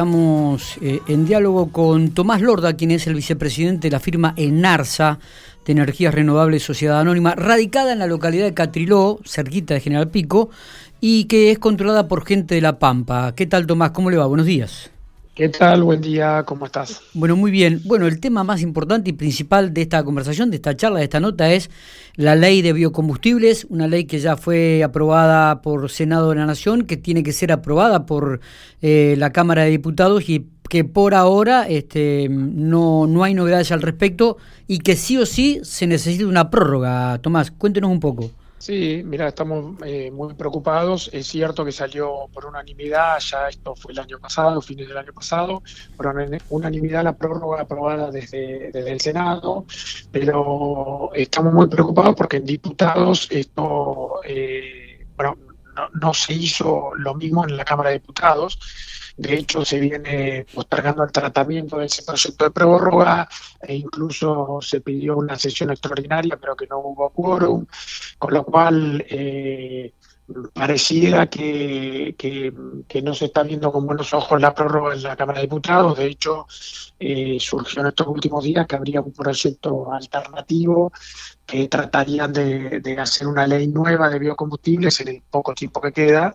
Estamos eh, en diálogo con Tomás Lorda, quien es el vicepresidente de la firma Enarsa de Energías Renovables Sociedad Anónima, radicada en la localidad de Catriló, cerquita de General Pico, y que es controlada por gente de La Pampa. ¿Qué tal, Tomás? ¿Cómo le va? Buenos días. ¿Qué tal? Buen día, ¿cómo estás? Bueno, muy bien. Bueno, el tema más importante y principal de esta conversación, de esta charla, de esta nota es la ley de biocombustibles, una ley que ya fue aprobada por Senado de la Nación, que tiene que ser aprobada por eh, la Cámara de Diputados y que por ahora este, no, no hay novedades al respecto y que sí o sí se necesita una prórroga. Tomás, cuéntenos un poco. Sí, mira, estamos eh, muy preocupados. Es cierto que salió por unanimidad, ya esto fue el año pasado, fines del año pasado, por unanimidad la prórroga aprobada desde, el Senado, pero estamos muy preocupados porque en diputados esto, eh, bueno, no, no se hizo lo mismo en la Cámara de Diputados de hecho, se viene postergando el tratamiento de ese proyecto de prórroga e incluso se pidió una sesión extraordinaria, pero que no hubo quórum, con lo cual eh, pareciera que, que, no se está viendo con buenos ojos la prórroga en la Cámara de Diputados. De hecho, eh, surgió en estos últimos días que habría un proyecto alternativo que trataría de, de hacer una ley nueva de biocombustibles en el poco tiempo que queda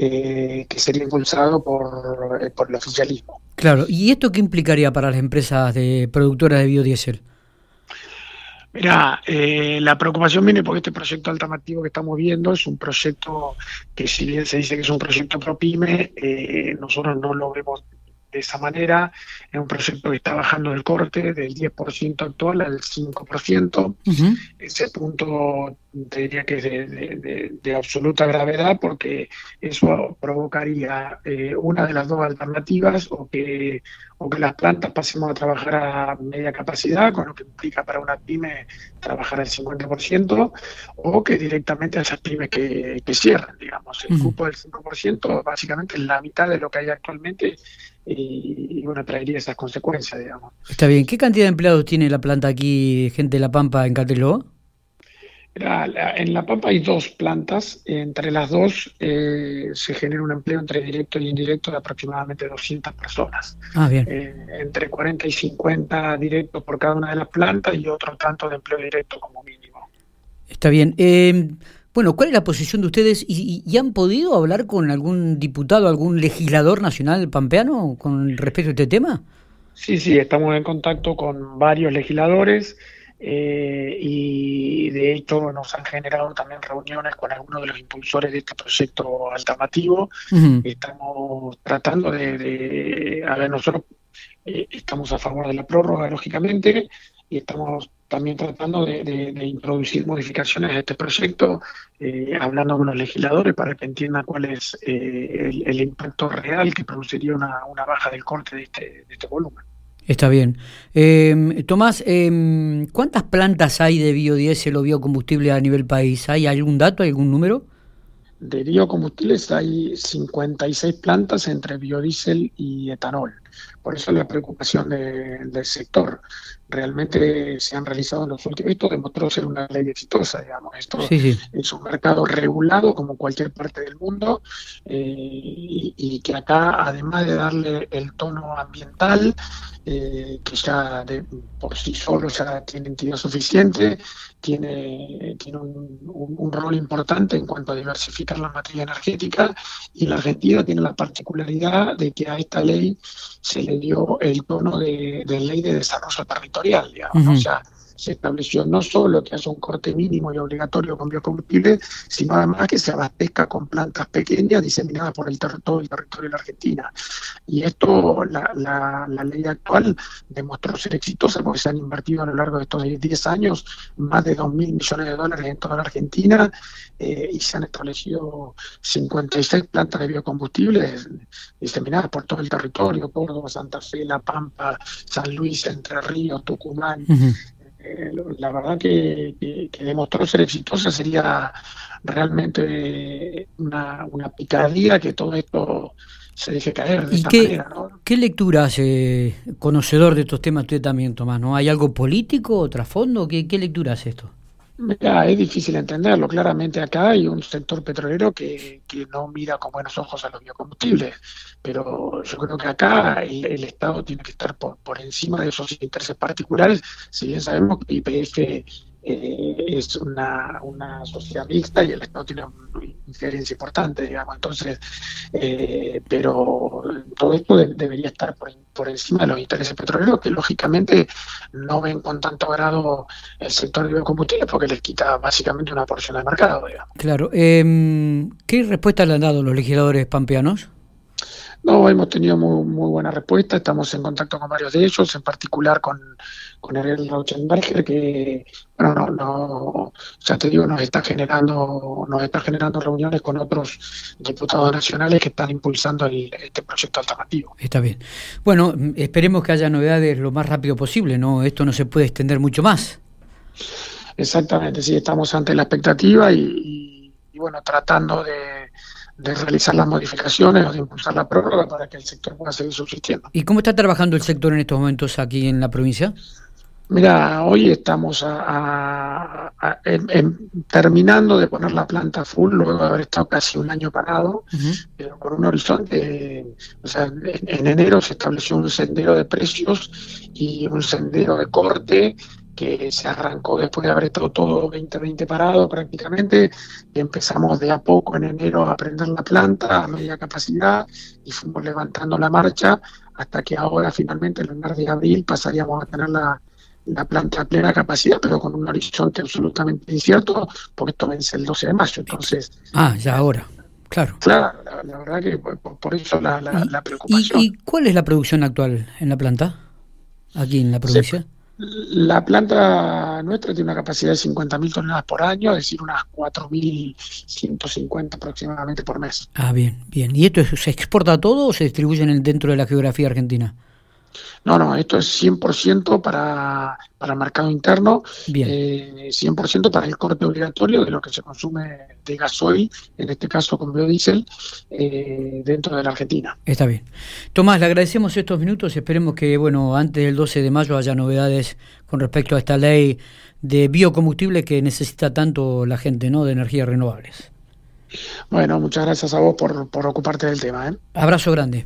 eh, que sería impulsado por, por el oficialismo. Claro, ¿y esto qué implicaría para las empresas de productoras de biodiesel? Mira, eh, la preocupación viene porque este proyecto alternativo que estamos viendo es un proyecto que si bien se dice que es un proyecto ProPyme, eh, nosotros no lo vemos de esa manera. Es un proyecto que está bajando el corte del 10% actual al 5%. Ese punto diría que es de, absoluta gravedad porque eso provocaría eh, una de las dos alternativas o que, o que las plantas pasemos a trabajar a media capacidad, con lo que implica para una pyme trabajar al 50%, o que directamente a esas pymes que, que cierran, digamos. El cupo del 5% básicamente es la mitad de lo que hay actualmente y, bueno, traería esas consecuencias, digamos. Está bien. ¿Qué cantidad de empleados tiene la planta aquí, gente de La Pampa, en Cateló? En La Pampa hay dos plantas, entre las dos eh, se genera un empleo entre directo y indirecto de aproximadamente 200 personas. Ah, bien. Eh, entre 40 y 50 directos por cada una de las plantas y otro tanto de empleo directo como mínimo. Está bien. Eh, bueno, ¿cuál es la posición de ustedes? ¿Y, han podido hablar con algún diputado, algún legislador nacional pampeano con respecto a este tema? Sí, sí, estamos en contacto con varios legisladores eh, y de hecho nos han generado también reuniones con algunos de los impulsores de este proyecto alternativo. Estamos tratando de, a ver, nosotros eh, estamos a favor de la prórroga, lógicamente, y estamos también tratando de, introducir modificaciones a este proyecto, eh, hablando con los legisladores para que entiendan cuál es eh, el, impacto real que produciría una, baja del corte de este, de este volumen. Está bien. Eh, Tomás, eh, ¿cuántas plantas hay de biodiesel o biocombustible a nivel país? ¿Hay algún dato, algún número? De biocombustibles hay 56 plantas entre biodiesel y etanol. Por eso la preocupación del sector. Realmente se han realizado en los últimos. Esto demostró ser una ley exitosa, digamos. Esto es un mercado regulado como cualquier parte del mundo eh, y, que acá, además de darle el tono ambiental, eh, que ya de, por sí solo ya tiene entidad suficiente, tiene, tiene un, un, rol importante en cuanto a diversificar la materia energética y la Argentina tiene la particularidad de que a esta ley se le dio el tono de, ley de desarrollo territorial, digamos. O sea, se estableció no solo que haya un corte mínimo y obligatorio con biocombustible, sino además que se abastezca con plantas pequeñas diseminadas por el todo el territorio de la Argentina. Y esto, la, ley actual demostró ser exitosa porque se han invertido a lo largo de estos 10 años más de 2.000 millones de dólares en toda la Argentina eh, y se han establecido 56 plantas de biocombustibles diseminadas por todo el territorio, Córdoba, Santa Fe, La Pampa, San Luis, Entre Ríos, Tucumán. Eh, la verdad que, demostró ser exitosa sería realmente una, una picardía que todo esto se deje caer de esta qué, manera. ¿Qué lectura hace, conocedor de estos temas usted también, Tomás? ¿no? ¿Hay algo político, trasfondo? ¿Qué, ¿Qué lectura hace esto? Mira, es difícil entenderlo. Claramente acá hay un sector petrolero que, que, no mira con buenos ojos a los biocombustibles, pero yo creo que acá el, Estado tiene que estar por, por, encima de esos intereses particulares, si bien sabemos que IPF eh, es una, una sociedad mixta y el Estado tiene una injerencia importante, digamos. Entonces, eh, pero todo esto debería estar por, por, encima de los intereses petroleros, que lógicamente no ven con tanto grado el sector de biocombustibles porque les quita básicamente una porción del mercado, digamos. Claro. Eh, ¿Qué respuesta le han dado los legisladores pampeanos? No, hemos tenido muy, muy buena respuesta, estamos en contacto con varios de ellos, en particular con, con Ariel Rauschenberger, que, bueno, no, no, ya te digo, nos está generando, nos está generando reuniones con otros diputados nacionales que están impulsando este proyecto alternativo. Está bien. Bueno, esperemos que haya novedades lo más rápido posible, ¿no? Esto no se puede extender mucho más. Exactamente, sí, estamos ante la expectativa y bueno, tratando de de realizar las modificaciones o de impulsar la prórroga para que el sector pueda seguir subsistiendo. ¿Y cómo está trabajando el sector en estos momentos aquí en la provincia? Mira, hoy estamos terminando de poner la planta full, luego de haber estado casi un año parado, pero con un horizonte, o sea, en, en, enero se estableció un sendero de precios y un sendero de corte que se arrancó después de haber estado todo 2020 parado prácticamente, y empezamos de a poco en enero a prender la planta a media capacidad y fuimos levantando la marcha hasta que ahora finalmente en el mes de abril pasaríamos a tener la, planta a plena capacidad, pero con un horizonte absolutamente incierto, porque esto vence el 12 de mayo. Entonces, ah, ya ahora. Claro. Claro, la, verdad que por, eso la, la, preocupación. ¿y, cuál es la producción actual en la planta? Aquí en la provincia. La planta nuestra tiene una capacidad de 50.000 toneladas por año, es decir, unas 4.150 aproximadamente por mes. Ah, bien, bien. ¿Y esto se exporta todo o se distribuye dentro de la geografía argentina? No, no, esto es 100% para, para el mercado interno, eh, 100% para el corte obligatorio de lo que se consume de gasoil, en este caso con biodiesel, eh, dentro de la Argentina. Está bien. Tomás, le agradecemos estos minutos, esperemos que, bueno, antes del 12 de mayo haya novedades con respecto a esta ley de biocombustible que necesita tanto la gente, ¿no?, de energías renovables. Bueno, muchas gracias a vos por, por ocuparte del tema. ¿eh? Abrazo grande.